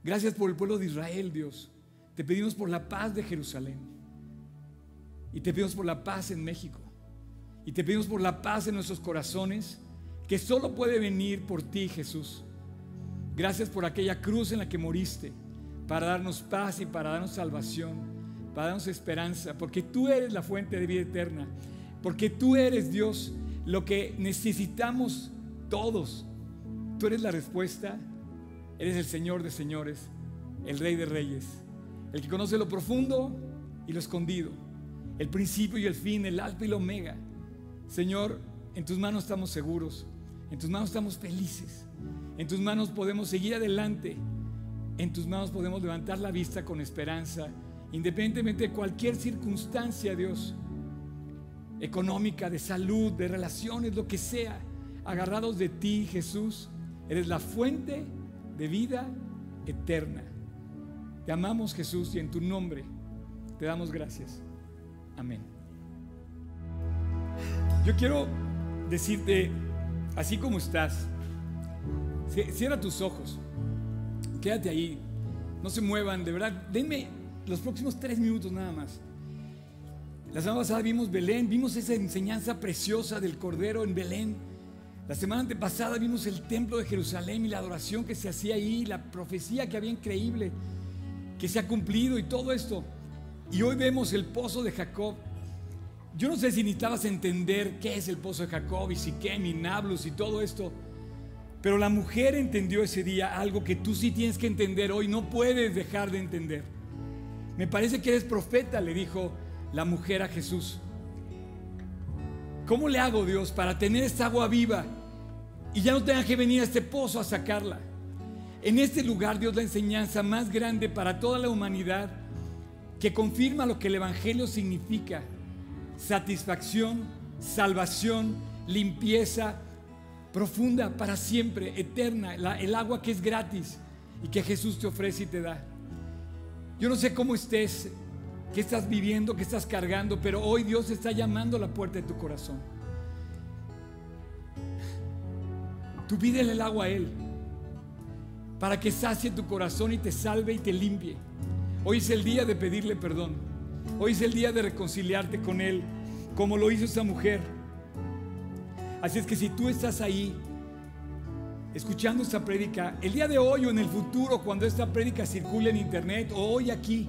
Gracias por el pueblo de Israel, Dios. Te pedimos por la paz de Jerusalén. Y te pedimos por la paz en México. Y te pedimos por la paz en nuestros corazones, que solo puede venir por ti, Jesús. Gracias por aquella cruz en la que moriste, para darnos paz y para darnos salvación, para darnos esperanza, porque tú eres la fuente de vida eterna, porque tú eres Dios, lo que necesitamos todos. Tú eres la respuesta Eres el Señor de señores, el Rey de reyes, el que conoce lo profundo y lo escondido, el principio y el fin, el alfa y el omega. Señor, en tus manos estamos seguros, en tus manos estamos felices, en tus manos podemos seguir adelante, en tus manos podemos levantar la vista con esperanza, independientemente de cualquier circunstancia, Dios, económica, de salud, de relaciones, lo que sea, agarrados de ti, Jesús, eres la fuente de vida eterna. Te amamos Jesús y en tu nombre te damos gracias. Amén. Yo quiero decirte, así como estás, cierra tus ojos, quédate ahí, no se muevan, de verdad, denme los próximos tres minutos nada más. La semana pasada vimos Belén, vimos esa enseñanza preciosa del Cordero en Belén la semana pasada vimos el templo de Jerusalén y la adoración que se hacía ahí, la profecía que había increíble, que se ha cumplido y todo esto. Y hoy vemos el pozo de Jacob. Yo no sé si necesitabas entender qué es el pozo de Jacob y Siquem y Nablus y todo esto, Pero la mujer entendió ese día algo que tú sí tienes que entender hoy, no puedes dejar de entender. Me parece que eres profeta, le dijo la mujer a Jesús. ¿Cómo le hago, Dios, para tener esta agua viva y ya no tenga que venir a este pozo a sacarla? En este lugar, Dios, la enseñanza más grande para toda la humanidad que confirma lo que el Evangelio significa. Satisfacción, salvación, limpieza profunda para siempre, eterna, el agua que es gratis y que Jesús te ofrece y te da. Yo no sé cómo estés, qué estás viviendo, qué estás cargando, pero hoy Dios está llamando a la puerta de tu corazón. Tú pídele el agua a Él para que sacie tu corazón y te salve y te limpie. Hoy es el día de pedirle perdón. Hoy es el día de reconciliarte con Él, como lo hizo esa mujer. Así es que si tú estás ahí escuchando esta prédica, el día de hoy o en el futuro, cuando esta prédica circule en internet o hoy aquí,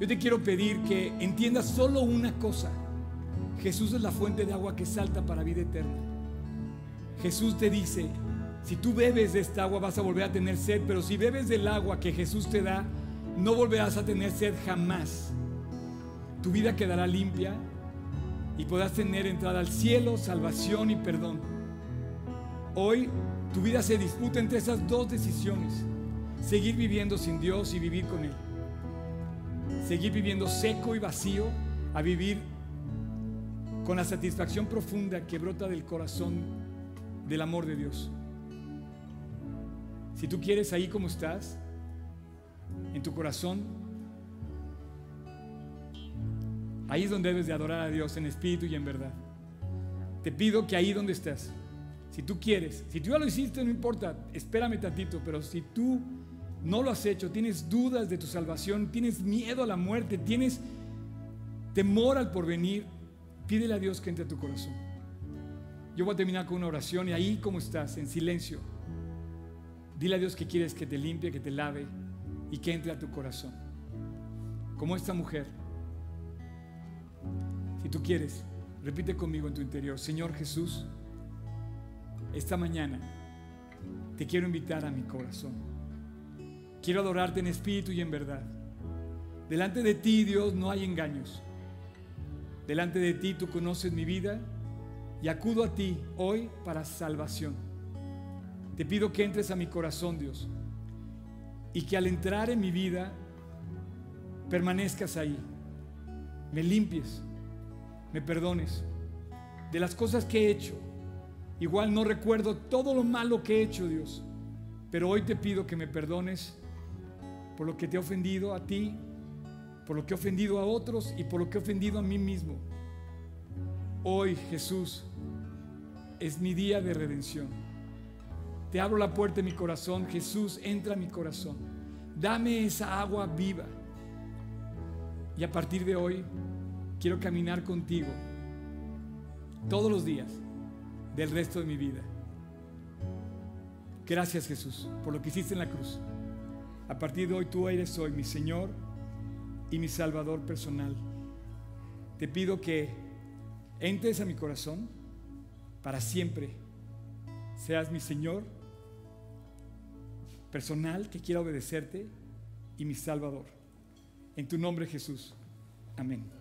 yo te quiero pedir que entiendas solo una cosa. Jesús es la fuente de agua que salta para vida eterna. Jesús te dice, si tú bebes de esta agua vas a volver a tener sed, pero si bebes del agua que Jesús te da, no volverás a tener sed jamás. Tu vida quedará limpia y podrás tener entrada al cielo, salvación y perdón. Hoy tu vida se disputa entre esas dos decisiones. Seguir viviendo sin Dios y vivir con Él. Seguir viviendo seco y vacío a vivir con la satisfacción profunda que brota del corazón del amor de Dios. Si tú quieres ahí como estás, en tu corazón, ahí es donde debes de adorar a Dios en espíritu y en verdad. Te pido que ahí donde estás, si tú quieres, si tú ya lo hiciste, no importa, espérame tantito, pero si tú no lo has hecho, tienes dudas de tu salvación, tienes miedo a la muerte, tienes temor al porvenir, pídele a Dios que entre a tu corazón. Yo voy a terminar con una oración y ahí como estás, en silencio, dile a Dios que quieres que te limpie, que te lave y que entre a tu corazón. Como esta mujer. Si tú quieres, repite conmigo en tu interior, Señor Jesús, esta mañana te quiero invitar a mi corazón. Quiero adorarte en espíritu y en verdad. Delante de ti, Dios, no hay engaños. Delante de ti tú conoces mi vida y acudo a ti hoy para salvación. Te pido que entres a mi corazón, Dios, y que al entrar en mi vida permanezcas ahí, me limpies, me perdones de las cosas que he hecho, Igual no recuerdo todo lo malo que he hecho, Dios. Pero hoy te pido que me perdones por lo que te he ofendido a ti, por lo que he ofendido a otros y por lo que he ofendido a mí mismo. Hoy, Jesús, es mi día de redención. Te abro la puerta de mi corazón. Jesús, entra a mi corazón. Dame esa agua viva. Y a partir de hoy, quiero caminar contigo todos los días del resto de mi vida. Gracias Jesús por lo que hiciste en la cruz. A partir de hoy tú eres hoy mi Señor y mi Salvador personal. Te pido que entres a mi corazón para siempre. Seas mi Señor personal que quiera obedecerte y mi Salvador. En tu nombre Jesús. Amén.